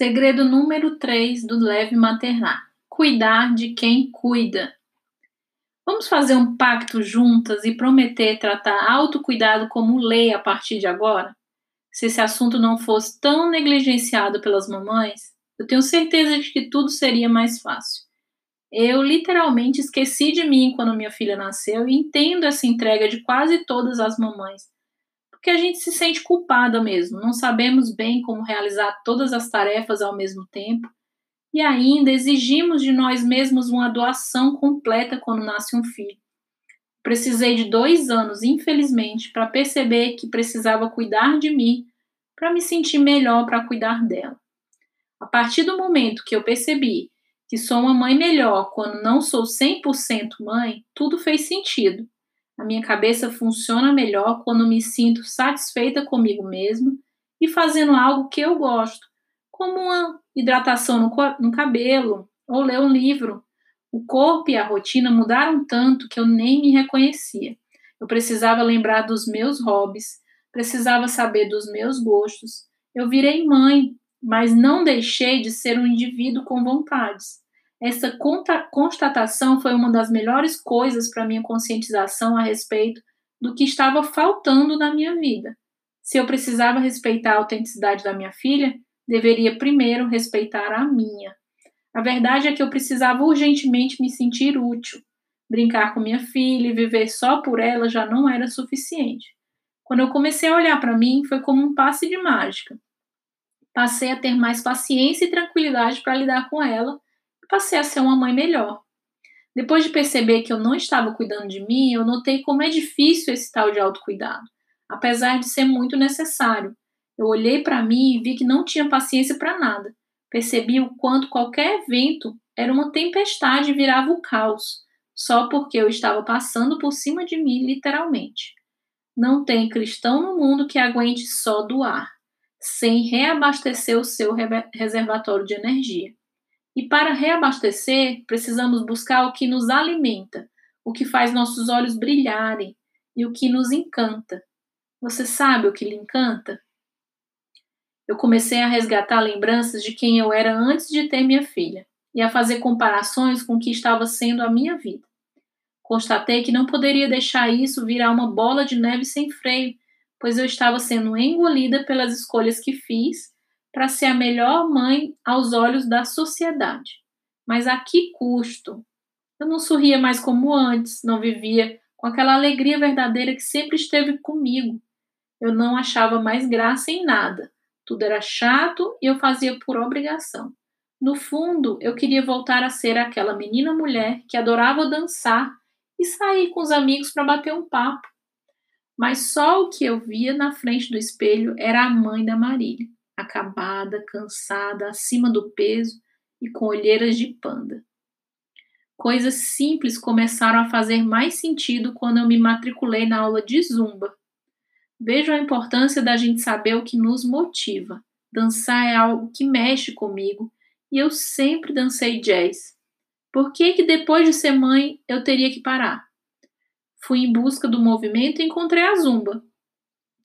Segredo número 3 do leve maternar: cuidar de quem cuida. Vamos fazer um pacto juntas e prometer tratar autocuidado como lei a partir de agora? Se esse assunto não fosse tão negligenciado pelas mamães, eu tenho certeza de que tudo seria mais fácil. Eu literalmente esqueci de mim quando minha filha nasceu e entendo essa entrega de quase todas as mamães, porque a gente se sente culpada mesmo, não sabemos bem como realizar todas as tarefas ao mesmo tempo e ainda exigimos de nós mesmos uma doação completa quando nasce um filho. Precisei de dois anos, infelizmente, para perceber que precisava cuidar de mim para me sentir melhor para cuidar dela. A partir do momento que eu percebi que sou uma mãe melhor quando não sou 100% mãe, tudo fez sentido. A minha cabeça funciona melhor quando me sinto satisfeita comigo mesma e fazendo algo que eu gosto, como uma hidratação no, no cabelo ou ler um livro. O corpo e a rotina mudaram tanto que eu nem me reconhecia. Eu precisava lembrar dos meus hobbies, precisava saber dos meus gostos. Eu virei mãe, mas não deixei de ser um indivíduo com vontades. Essa constatação foi uma das melhores coisas para minha conscientização a respeito do que estava faltando na minha vida. Se eu precisava respeitar a autenticidade da minha filha, deveria primeiro respeitar a minha. A verdade é que eu precisava urgentemente me sentir útil. Brincar com minha filha e viver só por ela já não era suficiente. Quando eu comecei a olhar para mim, foi como um passe de mágica. Passei a ter mais paciência e tranquilidade para lidar com ela passei a ser uma mãe melhor. Depois de perceber que eu não estava cuidando de mim, eu notei como é difícil esse tal de autocuidado, apesar de ser muito necessário. Eu olhei para mim e vi que não tinha paciência para nada. Percebi o quanto qualquer evento era uma tempestade e virava o caos, só porque eu estava passando por cima de mim, literalmente. Não tem cristão no mundo que aguente só doar, sem reabastecer o seu reservatório de energia. E para reabastecer, precisamos buscar o que nos alimenta, o que faz nossos olhos brilharem e o que nos encanta. Você sabe o que lhe encanta? eu comecei a resgatar lembranças de quem eu era antes de ter minha filha e a fazer comparações com o que estava sendo a minha vida. Constatei que não poderia deixar isso virar uma bola de neve sem freio, pois eu estava sendo engolida pelas escolhas que fiz para ser a melhor mãe aos olhos da sociedade. Mas a que custo? Eu não sorria mais como antes, não vivia com aquela alegria verdadeira que sempre esteve comigo. Eu não achava mais graça em nada tudo era chato e eu fazia por obrigação. No fundo, eu queria voltar a ser aquela menina mulher que adorava dançar e sair com os amigos para bater um papo. Mas só o que eu via na frente do espelho era a mãe da Marília, acabada, cansada, acima do peso e com olheiras de panda. Coisas simples começaram a fazer mais sentido quando eu me matriculei na aula de zumba. Vejo a importância da gente saber o que nos motiva. Dançar é algo que mexe comigo e eu sempre dancei jazz. Por que, que depois de ser mãe eu teria que parar? Fui em busca do movimento e encontrei a zumba.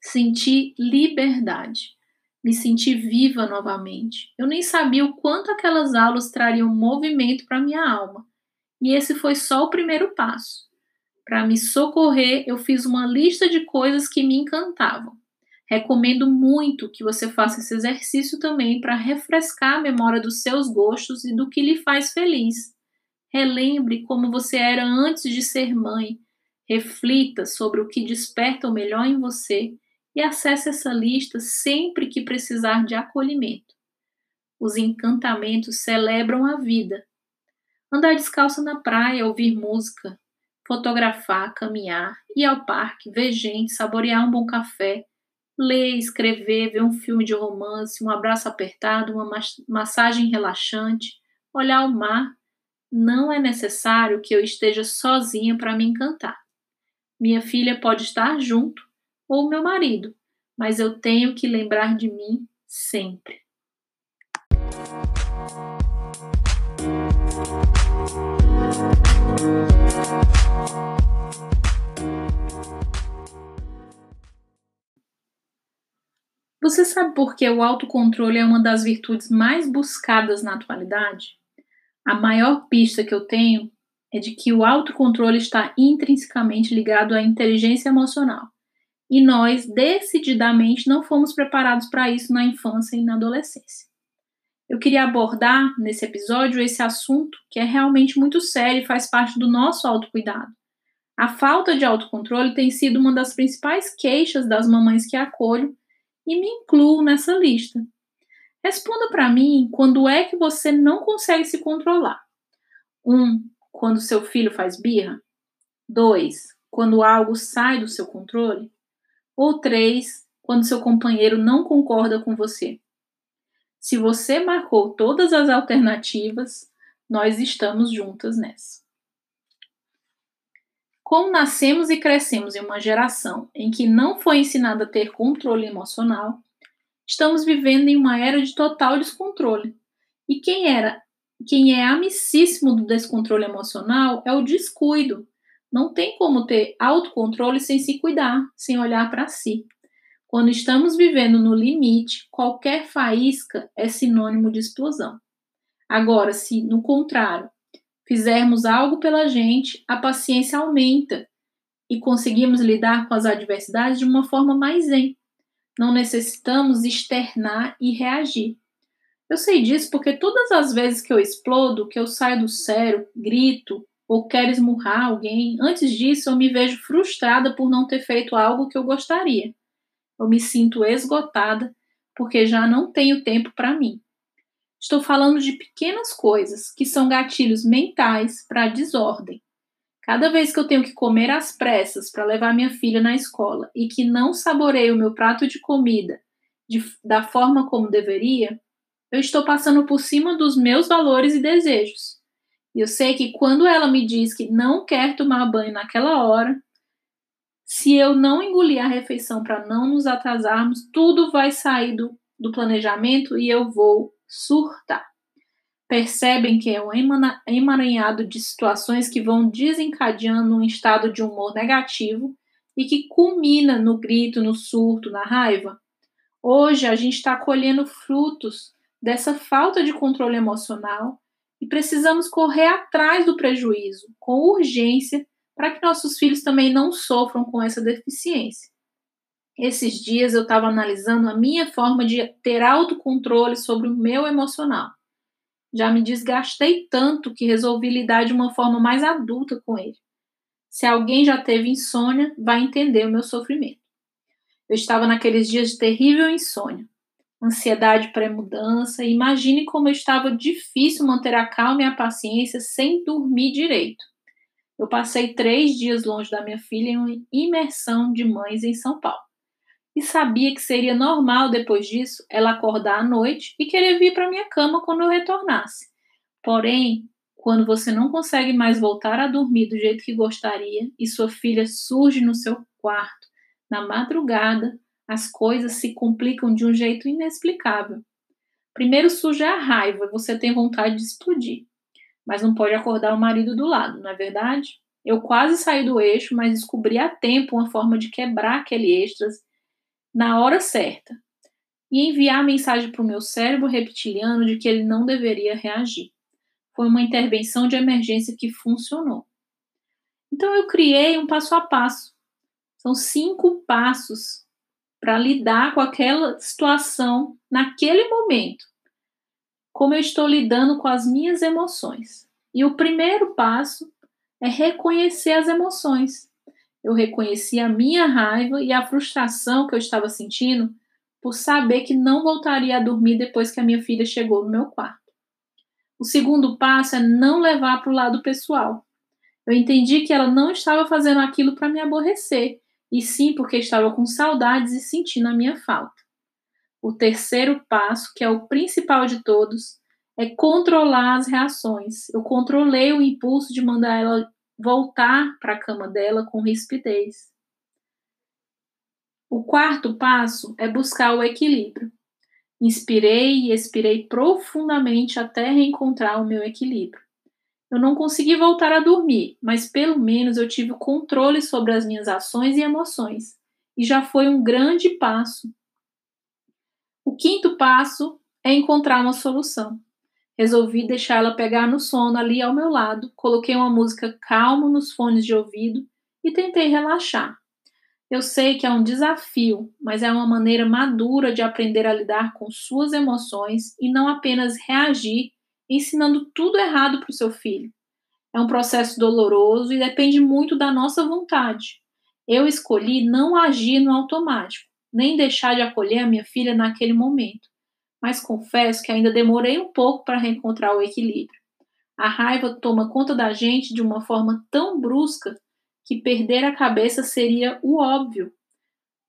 Senti liberdade. Me senti viva novamente. Eu nem sabia o quanto aquelas aulas trariam movimento para minha alma. E esse foi só o primeiro passo. Para me socorrer, eu fiz uma lista de coisas que me encantavam. Recomendo muito que você faça esse exercício também para refrescar a memória dos seus gostos e do que lhe faz feliz. Relembre como você era antes de ser mãe. Reflita sobre o que desperta o melhor em você e acesse essa lista sempre que precisar de acolhimento. Os encantamentos celebram a vida. Andar descalço na praia, ouvir música, fotografar, caminhar, ir ao parque, ver gente, saborear um bom café, ler, escrever, ver um filme de romance, um abraço apertado, uma massagem relaxante, olhar o mar. Não é necessário que eu esteja sozinha para me encantar. Minha filha pode estar junto, ou meu marido, mas eu tenho que lembrar de mim sempre. Você sabe por que o autocontrole é uma das virtudes mais buscadas na atualidade? A maior pista que eu tenho é de que o autocontrole está intrinsecamente ligado à inteligência emocional. E nós, decididamente, não fomos preparados para isso na infância e na adolescência. Eu queria abordar nesse episódio esse assunto que é realmente muito sério e faz parte do nosso autocuidado. A falta de autocontrole tem sido uma das principais queixas das mamães que acolho e me incluo nessa lista. Responda para mim quando é que você não consegue se controlar. Um, quando seu filho faz birra. Dois, quando algo sai do seu controle. Ou três, quando seu companheiro não concorda com você. Se você marcou todas as alternativas, nós estamos juntas nessa. Como nascemos e crescemos em uma geração em que não foi ensinada a ter controle emocional, estamos vivendo em uma era de total descontrole. E quem era, quem é amicíssimo do descontrole emocional é o descuido. Não tem como ter autocontrole sem se cuidar, sem olhar para si. Quando estamos vivendo no limite, qualquer faísca é sinônimo de explosão. Agora, se no contrário, fizermos algo pela gente, a paciência aumenta e conseguimos lidar com as adversidades de uma forma mais zen. Não necessitamos externar e reagir. Eu sei disso porque todas as vezes que eu explodo, que eu saio do sério, grito ou quero esmurrar alguém, antes disso eu me vejo frustrada por não ter feito algo que eu gostaria eu me sinto esgotada porque já não tenho tempo para mim. Estou falando de pequenas coisas que são gatilhos mentais para desordem. Cada vez que eu tenho que comer às pressas para levar minha filha na escola e que não saboreio o meu prato de comida de, da forma como deveria, eu estou passando por cima dos meus valores e desejos. E eu sei que quando ela me diz que não quer tomar banho naquela hora, se eu não engolir a refeição para não nos atrasarmos, tudo vai sair do, do planejamento e eu vou surtar. Percebem que é um emaranhado de situações que vão desencadeando um estado de humor negativo e que culmina no grito, no surto, na raiva? Hoje a gente está colhendo frutos dessa falta de controle emocional e precisamos correr atrás do prejuízo com urgência para que nossos filhos também não sofram com essa deficiência. Esses dias eu estava analisando a minha forma de ter autocontrole sobre o meu emocional. Já me desgastei tanto que resolvi lidar de uma forma mais adulta com ele. Se alguém já teve insônia, vai entender o meu sofrimento. Eu estava naqueles dias de terrível insônia, ansiedade pré-mudança, imagine como estava difícil manter a calma e a paciência sem dormir direito. Eu passei três dias longe da minha filha em uma imersão de mães em São Paulo. E sabia que seria normal depois disso ela acordar à noite e querer vir para minha cama quando eu retornasse. Porém, quando você não consegue mais voltar a dormir do jeito que gostaria e sua filha surge no seu quarto na madrugada, as coisas se complicam de um jeito inexplicável. Primeiro surge a raiva, você tem vontade de explodir mas não pode acordar o marido do lado, não é verdade? Eu quase saí do eixo, mas descobri a tempo uma forma de quebrar aquele extras na hora certa e enviar a mensagem para o meu cérebro reptiliano de que ele não deveria reagir. Foi uma intervenção de emergência que funcionou. Então eu criei um passo a passo. São cinco passos para lidar com aquela situação naquele momento como eu estou lidando com as minhas emoções. E o primeiro passo é reconhecer as emoções. Eu reconheci a minha raiva e a frustração que eu estava sentindo por saber que não voltaria a dormir depois que a minha filha chegou no meu quarto. O segundo passo é não levar para o lado pessoal. Eu entendi que ela não estava fazendo aquilo para me aborrecer, e sim porque estava com saudades e sentindo a minha falta. O terceiro passo, que é o principal de todos, é controlar as reações. Eu controlei o impulso de mandar ela voltar para a cama dela com rispidez. O quarto passo é buscar o equilíbrio. Inspirei e expirei profundamente até reencontrar o meu equilíbrio. Eu não consegui voltar a dormir, mas pelo menos eu tive controle sobre as minhas ações e emoções, e já foi um grande passo O quinto passo é encontrar uma solução. Resolvi deixar ela pegar no sono ali ao meu lado, coloquei uma música calma nos fones de ouvido e tentei relaxar. Eu sei que é um desafio, mas é uma maneira madura de aprender a lidar com suas emoções e não apenas reagir ensinando tudo errado para o seu filho. É um processo doloroso e depende muito da nossa vontade. Eu escolhi não agir no automático, nem deixar de acolher a minha filha naquele momento mas confesso que ainda demorei um pouco para reencontrar o equilíbrio. A raiva toma conta da gente de uma forma tão brusca que perder a cabeça seria o óbvio.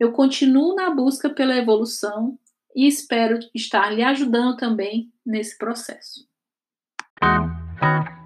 Eu continuo na busca pela evolução e espero estar lhe ajudando também nesse processo. Thank you.